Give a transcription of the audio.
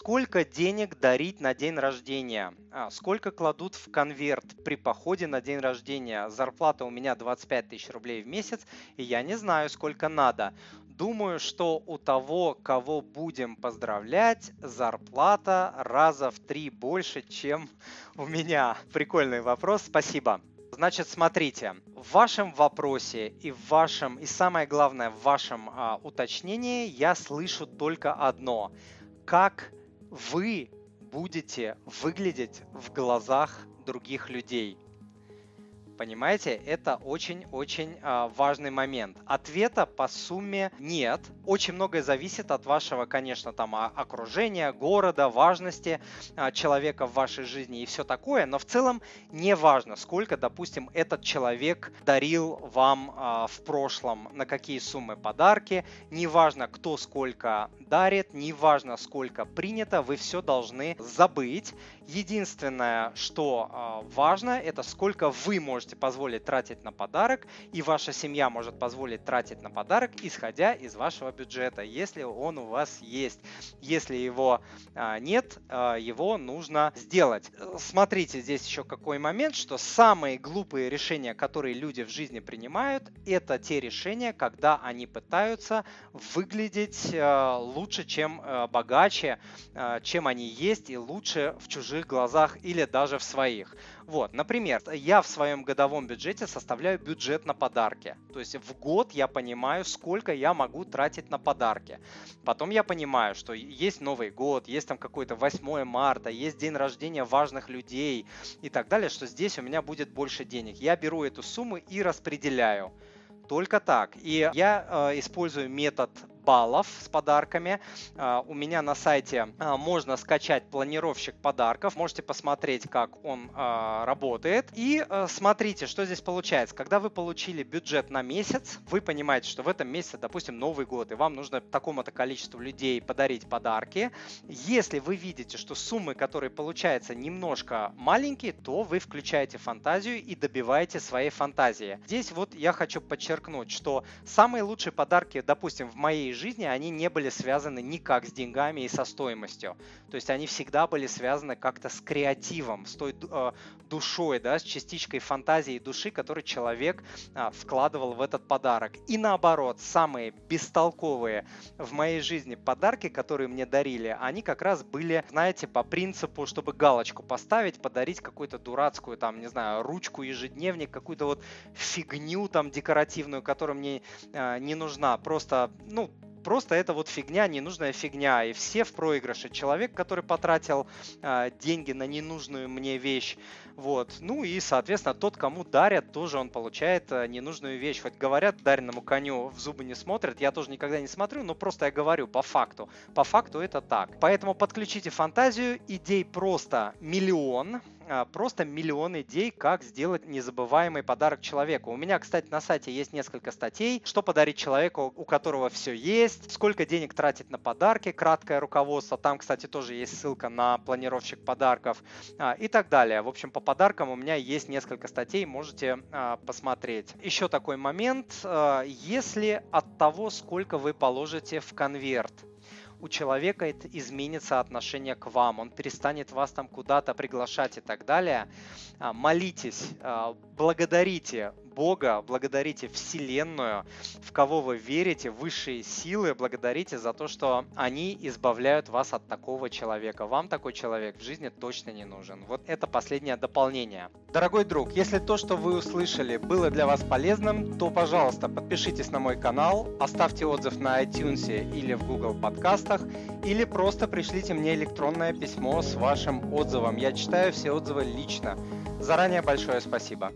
Сколько денег дарить на день рождения? А, сколько кладут в конверт при походе на день рождения? Зарплата у меня 25 тысяч рублей в месяц, и я не знаю, сколько надо. Думаю, что у того, кого будем поздравлять, зарплата раза в три больше, чем у меня. Прикольный вопрос, спасибо. Значит, смотрите, в вашем вопросе и в вашем, и самое главное, в вашем а, уточнении я слышу только одно. Как вы будете выглядеть в глазах других людей? Понимаете, это очень-очень э, важный момент. Ответа по сумме нет. Очень многое зависит от вашего, конечно, там окружения, города, важности э, человека в вашей жизни и все такое. Но в целом не важно, сколько, допустим, этот человек дарил вам в прошлом, на какие суммы подарки. Не важно, кто сколько дарит, не важно, сколько принято, вы все должны забыть. Единственное, что важно, это сколько вы можете можете позволить тратить на подарок, и ваша семья может позволить тратить на подарок, исходя из вашего бюджета, если он у вас есть. Если его а, нет, а, его нужно сделать. Смотрите здесь еще какой момент, что самые глупые решения, которые люди в жизни принимают, это те решения, когда они пытаются выглядеть а, лучше, чем богаче, чем они есть, и лучше в чужих глазах или даже в своих. Вот, например, я в своем годовом бюджете составляю бюджет на подарки. То есть в год я понимаю, сколько я могу тратить на подарки. Потом я понимаю, что есть Новый год, есть там какой-то 8 марта, есть день рождения важных людей и так далее, что здесь у меня будет больше денег. Я беру эту сумму и распределяю. Только так. И я э, использую метод баллов с подарками. А, у меня на сайте а, можно скачать планировщик подарков. Можете посмотреть, как он а, работает. И смотрите, что здесь получается. Когда вы получили бюджет на месяц, вы понимаете, что в этом месяце, допустим, Новый год, и вам нужно такому-то количеству людей подарить подарки. Если вы видите, что суммы, которые получаются, немножко маленькие, то вы включаете фантазию и добиваете своей фантазии. Здесь вот я хочу подчеркнуть, что самые лучшие подарки, допустим, в моей жизни, они не были связаны никак с деньгами и со стоимостью. То есть они всегда были связаны как-то с креативом, с той э, душой, да, с частичкой фантазии и души, которую человек э, вкладывал в этот подарок. И наоборот, самые бестолковые в моей жизни подарки, которые мне дарили, они как раз были, знаете, по принципу, чтобы галочку поставить, подарить какую-то дурацкую, там, не знаю, ручку, ежедневник, какую-то вот фигню там декоративную, которая мне э, не нужна. Просто, ну, просто это вот фигня, ненужная фигня, и все в проигрыше. Человек, который потратил э, деньги на ненужную мне вещь, вот. Ну и, соответственно, тот, кому дарят, тоже он получает э, ненужную вещь. Хоть говорят, дареному коню в зубы не смотрят, я тоже никогда не смотрю, но просто я говорю по факту. По факту это так. Поэтому подключите фантазию, идей просто миллион, просто миллион идей, как сделать незабываемый подарок человеку. У меня, кстати, на сайте есть несколько статей, что подарить человеку, у которого все есть, сколько денег тратить на подарки, краткое руководство, там, кстати, тоже есть ссылка на планировщик подарков а, и так далее. В общем, по подаркам у меня есть несколько статей, можете а, посмотреть. Еще такой момент, если от того, сколько вы положите в конверт, у человека это изменится отношение к вам, он перестанет вас там куда-то приглашать и так далее. А, молитесь, а, благодарите Бога, благодарите Вселенную, в кого вы верите, высшие силы, благодарите за то, что они избавляют вас от такого человека. Вам такой человек в жизни точно не нужен. Вот это последнее дополнение. Дорогой друг, если то, что вы услышали, было для вас полезным, то, пожалуйста, подпишитесь на мой канал, оставьте отзыв на iTunes или в Google подкастах, или просто пришлите мне электронное письмо с вашим отзывом. Я читаю все отзывы лично. Заранее большое спасибо.